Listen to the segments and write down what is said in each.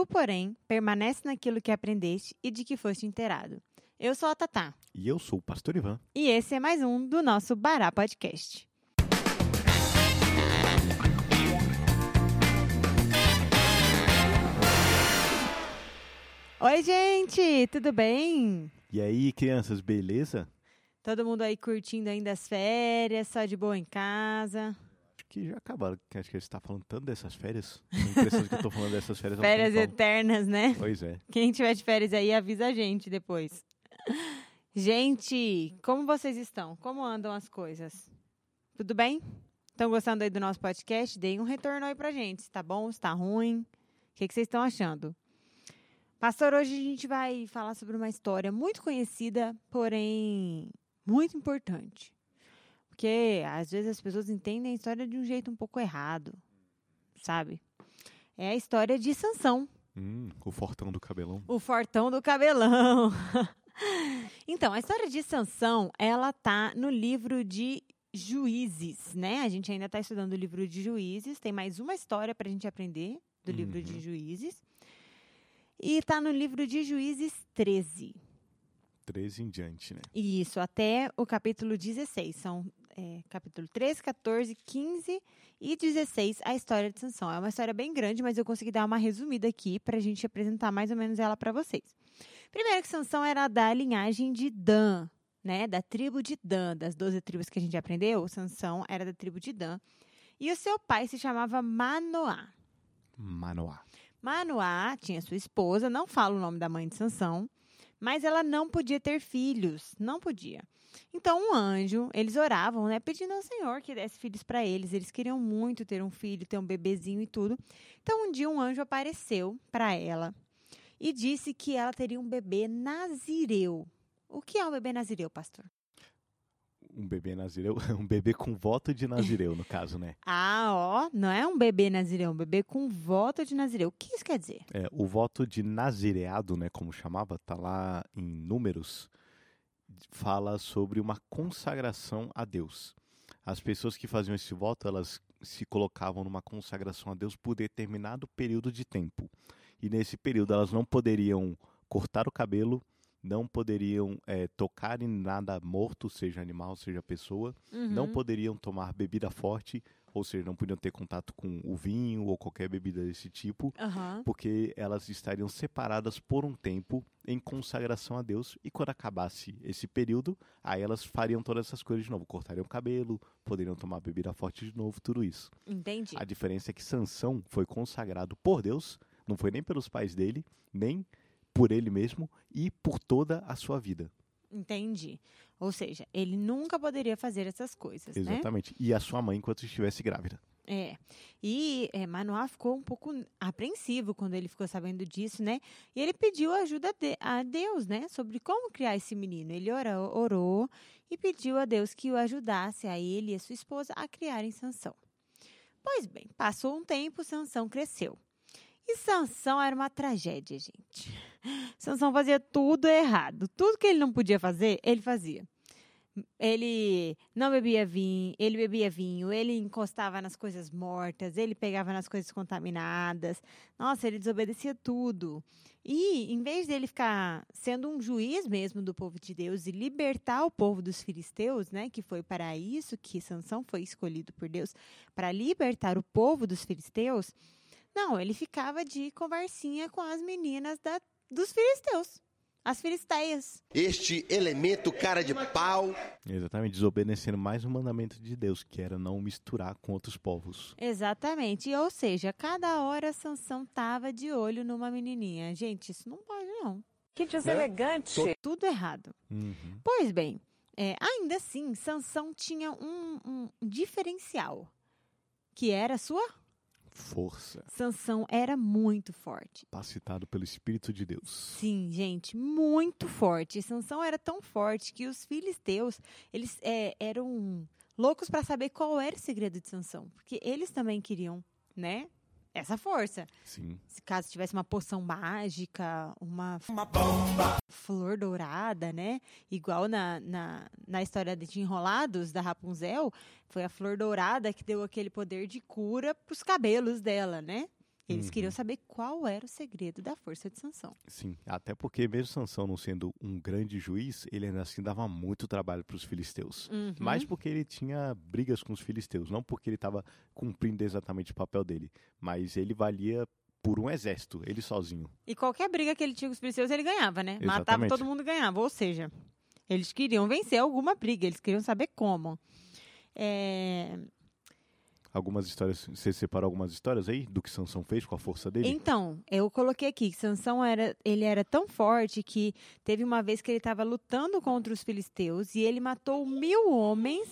Tu, porém, permanece naquilo que aprendeste e de que foste inteirado. Eu sou a Tatá. E eu sou o Pastor Ivan. E esse é mais um do nosso Bará Podcast. Oi, gente, tudo bem? E aí, crianças, beleza? Todo mundo aí curtindo ainda as férias, só de boa em casa. Que já acabaram, que acho que você está falando tanto dessas férias. A impressão que eu tô falando dessas férias. Férias eternas, né? Pois é. Quem tiver de férias aí, avisa a gente depois. Gente, como vocês estão? Como andam as coisas? Tudo bem? Estão gostando aí do nosso podcast? Deem um retorno aí pra gente. Se tá bom, se tá ruim. O que, que vocês estão achando? Pastor, hoje a gente vai falar sobre uma história muito conhecida, porém muito importante. Porque às vezes as pessoas entendem a história de um jeito um pouco errado, sabe? É a história de Sansão. Hum, o fortão do cabelão. O fortão do cabelão. então, a história de Sansão, ela tá no livro de Juízes, né? A gente ainda está estudando o livro de Juízes. Tem mais uma história para a gente aprender do livro de Juízes. E tá no livro de Juízes 13. 13 em diante, né? Isso, até o capítulo 16. São é, capítulo 13, 14, 15 e 16, a história de Sansão. É uma história bem grande, mas eu consegui dar uma resumida aqui para a gente apresentar mais ou menos ela para vocês. Primeiro que Sansão era da linhagem de Dan, né? Da tribo de Dan, das 12 tribos que a gente aprendeu, Sansão era da tribo de Dan. E o seu pai se chamava Manoá. Manoá. Manoá tinha sua esposa, não falo o nome da mãe de Sansão, mas ela não podia ter filhos, não podia. Então um anjo, eles oravam, né, pedindo ao Senhor que desse filhos para eles. Eles queriam muito ter um filho, ter um bebezinho e tudo. Então um dia um anjo apareceu para ela e disse que ela teria um bebê nazireu. O que é um bebê nazireu, pastor? Um bebê nazireu. Um bebê com voto de nazireu, no caso, né? Ah, ó, não é um bebê nazireu, é um bebê com voto de nazireu. O que isso quer dizer? É, o voto de nazireado, né, como chamava, tá lá em números, fala sobre uma consagração a Deus. As pessoas que faziam esse voto, elas se colocavam numa consagração a Deus por determinado período de tempo. E nesse período elas não poderiam cortar o cabelo, não poderiam é, tocar em nada morto, seja animal, seja pessoa, não Uhum. poderiam tomar bebida forte, ou seja, não podiam ter contato com o vinho ou qualquer bebida desse tipo Aham. porque elas estariam separadas por um tempo em consagração a Deus e quando acabasse esse período, aí elas fariam todas essas coisas de novo, cortariam o cabelo, poderiam tomar bebida forte de novo, tudo isso. Entendi. A diferença é que Sansão foi consagrado por Deus, não foi nem pelos pais dele, nem por ele mesmo e por toda a sua vida. Entendi. Ou seja, ele nunca poderia fazer essas coisas, né? Exatamente. E a sua mãe enquanto estivesse grávida. É. E é, Manoá ficou um pouco apreensivo quando ele ficou sabendo disso, né? E ele pediu ajuda de- a Deus, né? Sobre como criar esse menino. Ele orou, orou e pediu a Deus que o ajudasse a ele e a sua esposa a criarem Sansão. Pois bem, passou um tempo, Sansão cresceu. E Sansão era uma tragédia, gente. Sansão fazia tudo errado. Tudo que ele não podia fazer, ele fazia. Ele não bebia vinho, ele bebia vinho, ele encostava nas coisas mortas, ele pegava nas coisas contaminadas. Nossa, ele desobedecia tudo. E em vez dele ficar sendo um juiz mesmo do povo de Deus e libertar o povo dos filisteus, né, que foi para isso que Sansão foi escolhido por Deus, para libertar o povo dos filisteus, não, ele ficava de conversinha com as meninas da, dos filisteus, as filisteias. Este elemento cara de pau. Exatamente, desobedecendo mais um mandamento de Deus, que era não misturar com outros povos. Exatamente. Ou seja, cada hora Sansão tava de olho numa menininha. Gente, isso não pode, não. Que deselegante. Tudo errado. Uhum. Pois bem, é, ainda assim, Sansão tinha um, um diferencial, que era a sua Força, Sansão era muito forte. capacitado pelo Espírito de Deus. Sim, gente, muito forte. Sansão era tão forte que os filisteus, eles é, eram loucos para saber qual era o segredo de Sansão, porque eles também queriam, né, essa força. Sim. Se caso tivesse uma poção mágica, uma, flor dourada, né? Igual na, na, na história de Enrolados, da Rapunzel, foi a flor dourada que deu aquele poder de cura pros cabelos dela, né? Eles Uhum. queriam saber qual era o segredo da força de Sansão. Sim, até porque mesmo Sansão não sendo um grande juiz, ele ainda assim dava muito trabalho para os filisteus. Uhum. Mas porque ele tinha brigas com os filisteus, não porque ele estava cumprindo exatamente o papel dele, mas ele valia por um exército, ele sozinho. E qualquer briga que ele tinha com os filisteus, ele ganhava, né? Matava Exatamente. todo mundo ganhava. Ou seja, eles queriam vencer alguma briga, eles queriam saber como. É, Algumas histórias, você separou algumas histórias aí do que Sansão fez com a força dele? Então, eu coloquei aqui que Sansão era, ele era tão forte que teve uma vez que ele estava lutando contra os filisteus e ele matou mil homens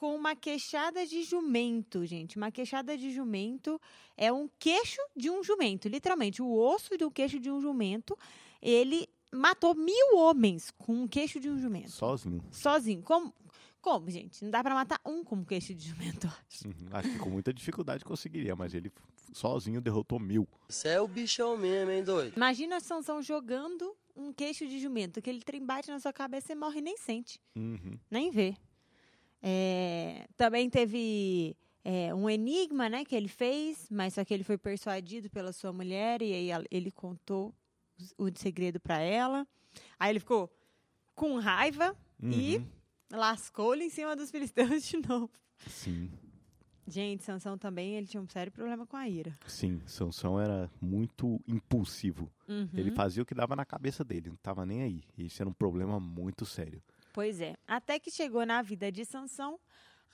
com uma queixada de jumento, gente. Uma queixada de jumento é um queixo de um jumento, literalmente o osso do queixo de um jumento. Ele matou mil homens com um queixo de um jumento, Sozinho. sozinho. Como, como, gente? Não dá para matar um com um queixo de jumento. eu acho. Uhum, Acho que com muita dificuldade conseguiria, mas ele sozinho derrotou mil. Você é o bichão mesmo, hein, doido? Imagina Sansão jogando um queixo de jumento, aquele trem bate na sua cabeça e morre e nem sente, Uhum. nem vê. É, também teve é, um enigma, né, que ele fez, mas só que ele foi persuadido pela sua mulher e aí ele contou o segredo para ela. Aí ele ficou com raiva e Uhum. lascou-lhe em cima dos filisteus de novo. Sim, Gente, Sansão também, ele tinha um sério problema com a ira. sim. Sansão era muito impulsivo. Uhum. Ele fazia o que dava na cabeça dele, não tava nem aí. Isso era um problema muito sério. Pois é. Até que chegou na vida de Sansão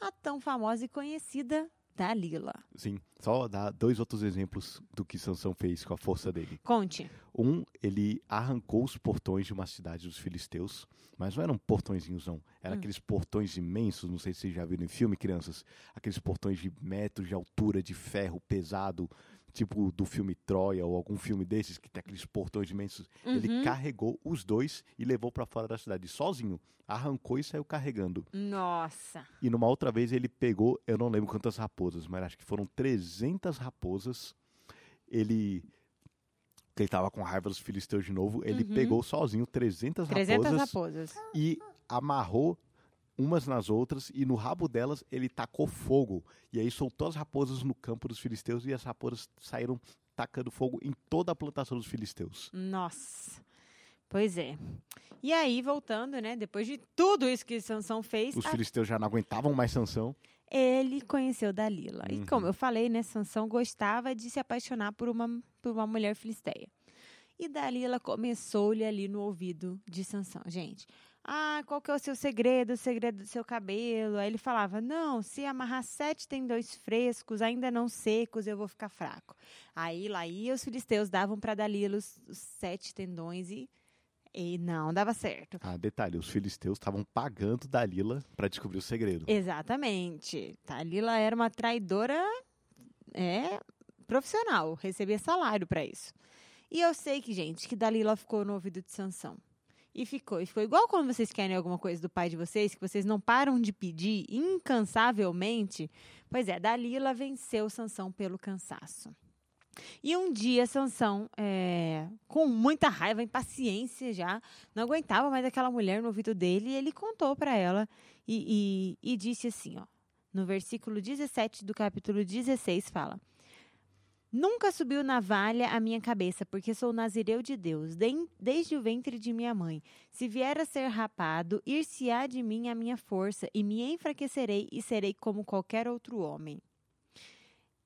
a tão famosa e conhecida Dalila. Sim, só dar dois outros exemplos do que Sansão fez com a força dele. Conte. Um, ele arrancou os portões de uma cidade dos filisteus, mas não eram portõezinhos não, eram Hum. aqueles portões imensos, não sei se vocês já viram em filme, crianças, aqueles portões de metros de altura, de ferro pesado, tipo do filme Troia ou algum filme desses que tem aqueles portões imensos. Ele Uhum. carregou os dois e levou para fora da cidade sozinho, arrancou e saiu carregando. Nossa. E numa outra vez ele pegou, eu não lembro quantas raposas, mas acho que foram 300 raposas. Ele que ele tava com raiva dos filisteus de novo, ele Uhum. pegou sozinho 300, 300 raposas raposas. e amarrou umas nas outras e no rabo delas ele tacou fogo. E aí soltou as raposas no campo dos filisteus e as raposas saíram tacando fogo em toda a plantação dos filisteus. Nossa. Pois é. E aí, voltando, né? Depois de tudo isso que Sansão fez, Os a- filisteus já não aguentavam mais Sansão. ele conheceu Dalila. E Uhum. como eu falei, né? Sansão gostava de se apaixonar por uma, por uma mulher filisteia. E Dalila começou-lhe ali no ouvido de Sansão. Gente, ah, qual que é o seu segredo, o segredo do seu cabelo? Aí ele falava, não, se amarrar sete tendões frescos, ainda não secos, eu vou ficar fraco. Aí lá ia os filisteus, davam para Dalila os, os sete tendões e, e não dava certo. Ah, detalhe, os filisteus estavam pagando Dalila para descobrir o segredo. Exatamente. Dalila era uma traidora é, profissional, recebia salário para isso. E eu sei que, gente, que Dalila ficou no ouvido de Sansão. E ficou. E ficou igual quando vocês querem alguma coisa do pai de vocês, que vocês não param de pedir incansavelmente. Pois é, Dalila venceu Sansão pelo cansaço. E um dia, Sansão, é, com muita raiva, impaciência já, não aguentava mais aquela mulher no ouvido dele, e ele contou para ela e, e- e disse assim, ó, no versículo 17 do capítulo 16 fala: Nunca subiu navalha a minha cabeça, porque sou nazireu de Deus, desde o ventre de minha mãe. Se vier a ser rapado, ir-se-á de mim a minha força, e me enfraquecerei e serei como qualquer outro homem.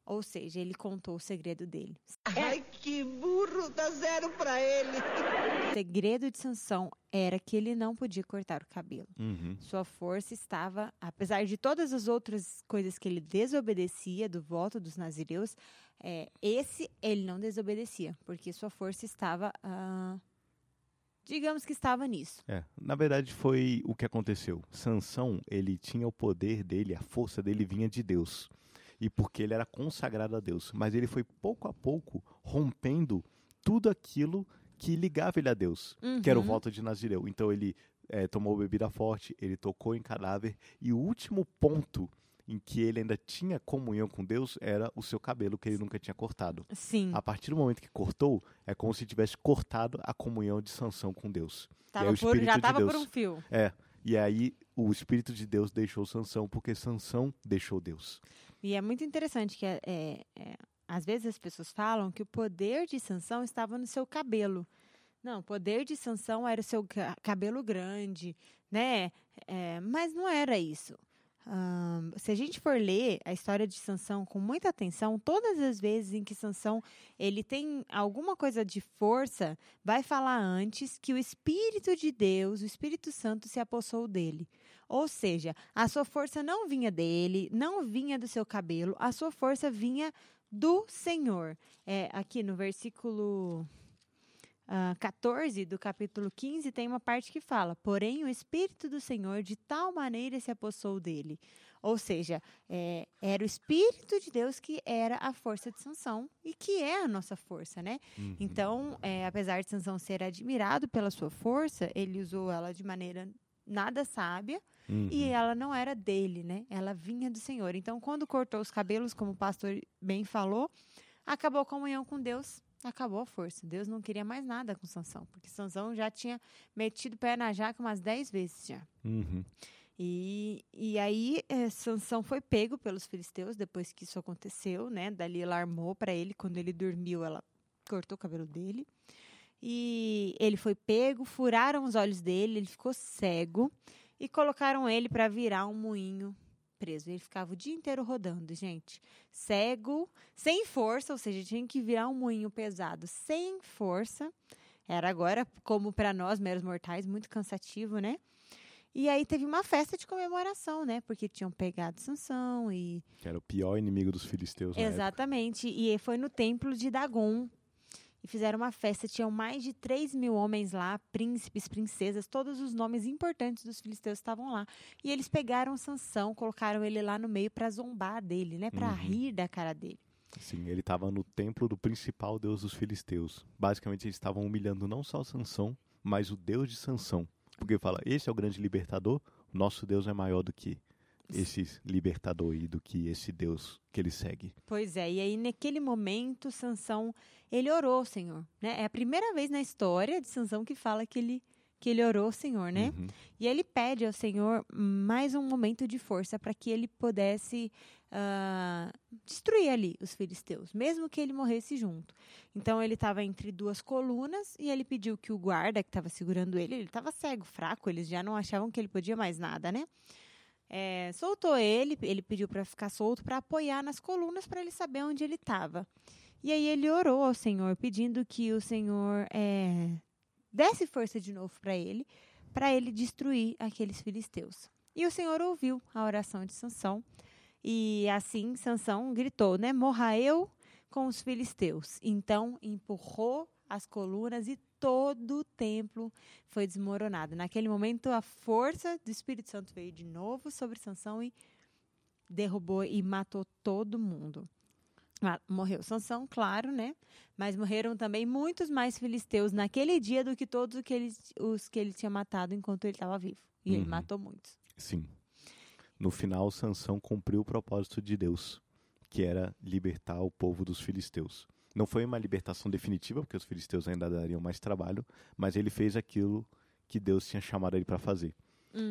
Ou seja, ele contou o segredo dele. Ai, que burro, dá zero pra ele. O segredo de Sansão era que ele não podia cortar o cabelo. Uhum. Sua força estava, apesar de todas as outras coisas que ele desobedecia do voto dos nazireus, é, esse ele não desobedecia, porque sua força estava, ah, digamos que estava nisso. É, na verdade foi o que aconteceu. Sansão, ele tinha o poder dele, a força dele vinha de Deus. E porque ele era consagrado a Deus, mas ele foi pouco a pouco rompendo tudo aquilo que ligava ele a Deus, que era o Uhum. voto de Nazireu. Então ele eh, tomou bebida forte, ele tocou em cadáver e o último ponto em que ele ainda tinha comunhão com Deus era o seu cabelo que ele nunca tinha cortado. Sim, A partir do momento que cortou, é como se tivesse cortado a comunhão de Sansão com Deus. tava o por, já Espírito de estava por um fio. É, e aí o Espírito de Deus deixou Sansão, porque Sansão deixou Deus. E é muito interessante que é, é, é, às vezes as pessoas falam que o poder de Sansão estava no seu cabelo. Não, o poder de Sansão era o seu ca- cabelo grande, né? É, mas não era isso. Ahn, se a gente for ler a história de Sansão com muita atenção, todas as vezes em que Sansão ele tem alguma coisa de força, vai falar antes que o Espírito de Deus, o Espírito Santo, se apossou dele. Ou seja, a sua força não vinha dele, não vinha do seu cabelo, a sua força vinha do Senhor. É, aqui no versículo ah, 14 do capítulo 15 tem uma parte que fala: Porém, o Espírito do Senhor de tal maneira se apossou dele. Ou seja, é, era o Espírito de Deus que era a força de Sansão e que é a nossa força, né? Uhum. Então, é, apesar de Sansão ser admirado pela sua força, ele usou ela de maneira nada sábia Uhum. e ela não era dele, né? Ela vinha do Senhor. Então, quando cortou os cabelos, como o pastor bem falou, acabou a comunhão com Deus, acabou a força. Deus não queria mais nada com Sansão, porque Sansão já tinha metido o pé na jaca umas dez vezes já. Uhum. E, e aí, eh, Sansão foi pego pelos filisteus depois que isso aconteceu, né? Dali ela armou para ele, quando ele dormiu, ela cortou o cabelo dele. E ele foi pego, furaram os olhos dele, ele ficou cego e colocaram ele para virar um moinho preso. Ele ficava o dia inteiro rodando, gente. Cego, sem força, ou seja, tinha que virar um moinho pesado, sem força. Era agora, como para nós, meros mortais, muito cansativo, né? E aí teve uma festa de comemoração, né? Porque tinham pegado Sansão e Que era o pior inimigo dos filisteus. Exatamente. E foi no templo de Dagon. E fizeram uma festa. Tinham mais de 3 mil homens lá, príncipes, princesas, todos os nomes importantes dos filisteus estavam lá. E eles pegaram Sansão, colocaram ele lá no meio para zombar dele, né? Para Uhum. rir da cara dele. Sim, ele estava no templo do principal deus dos filisteus. Basicamente, eles estavam humilhando não só Sansão, mas o deus de Sansão. Porque fala, esse é o grande libertador, o nosso Deus é maior do que esse libertador e do que esse Deus que ele segue. Pois é, e aí naquele momento Sansão, ele orou ao Senhor, né? É a primeira vez na história de Sansão que fala que ele que ele orou ao Senhor, né? Uhum. E ele pede ao Senhor mais um momento de força para que ele pudesse ah, destruir ali os filisteus, mesmo que ele morresse junto. Então ele estava entre duas colunas e ele pediu que o guarda que estava segurando ele, ele estava cego, fraco, eles já não achavam que ele podia mais nada, né? É, soltou ele, ele pediu para ficar solto para apoiar nas colunas para ele saber onde ele estava. E aí ele orou ao Senhor, pedindo que o Senhor é, desse força de novo para ele, para ele destruir aqueles filisteus. E o Senhor ouviu a oração de Sansão. E assim Sansão gritou, né? Morra eu com os filisteus. Então empurrou as colunas e todo o templo foi desmoronado. Naquele momento a força do Espírito Santo veio de novo sobre Sansão e derrubou e matou todo mundo. Morreu Sansão, claro, né? Mas morreram também muitos mais filisteus naquele dia do que todos os que ele, os que ele tinha matado enquanto ele estava vivo. E ele Uhum. matou muitos. Sim. No final, Sansão cumpriu o propósito de Deus, que era libertar o povo dos filisteus. Não foi uma libertação definitiva, porque os filisteus ainda dariam mais trabalho, mas ele fez aquilo que Deus tinha chamado ele para fazer.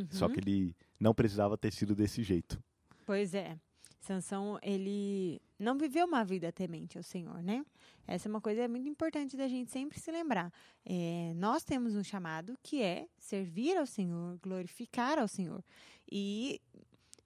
Só Uhum. que ele não precisava ter sido desse jeito. Pois é. Sansão, ele não viveu uma vida temente ao Senhor, né? Essa é uma coisa muito importante da gente sempre se lembrar. É, nós temos um chamado que é servir ao Senhor, glorificar ao Senhor. E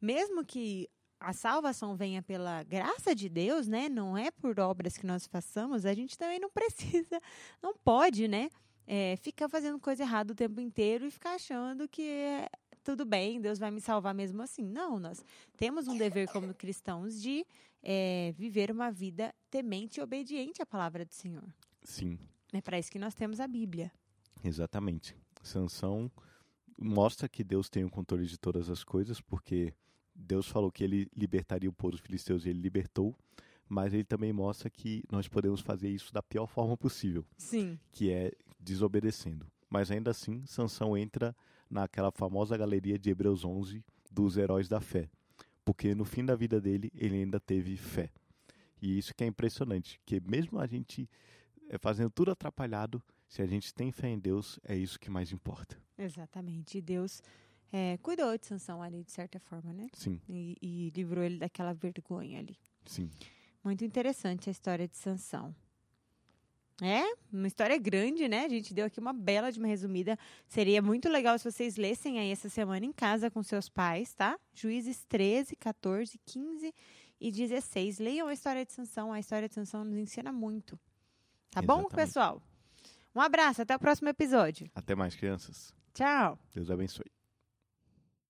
mesmo que a salvação venha pela graça de Deus, né? Não é por obras que nós façamos, a gente também não precisa, não pode, né? É, ficar fazendo coisa errada o tempo inteiro e ficar achando que é tudo bem, Deus vai me salvar mesmo assim. Não, nós temos um dever como cristãos de é, viver uma vida temente e obediente à palavra do Senhor. Sim, É para isso que nós temos a Bíblia. exatamente. Sansão mostra que Deus tem o controle de todas as coisas, porque Deus falou que ele libertaria o povo dos filisteus e ele libertou, mas ele também mostra que nós podemos fazer isso da pior forma possível. Sim. que é desobedecendo. Mas ainda assim, Sansão entra naquela famosa galeria de Hebreus 11 dos heróis da fé, porque no fim da vida dele ele ainda teve fé. E isso que é impressionante, que mesmo a gente eh, fazendo tudo atrapalhado, se a gente tem fé em Deus, é isso que mais importa. Exatamente. E Deus é, cuidou de Sansão ali, de certa forma, né? Sim, E, e livrou ele daquela vergonha ali. sim. Muito interessante a história de Sansão. É, uma história grande, né? A gente deu aqui uma bela de uma resumida. Seria muito legal se vocês lessem aí essa semana em casa com seus pais, tá? Juízes 13, 14, 15 e 16. Leiam a história de Sansão. A história de Sansão nos ensina muito. Tá bom, Exatamente. pessoal? Um abraço, até o próximo episódio. Até mais, crianças. Tchau! Deus abençoe.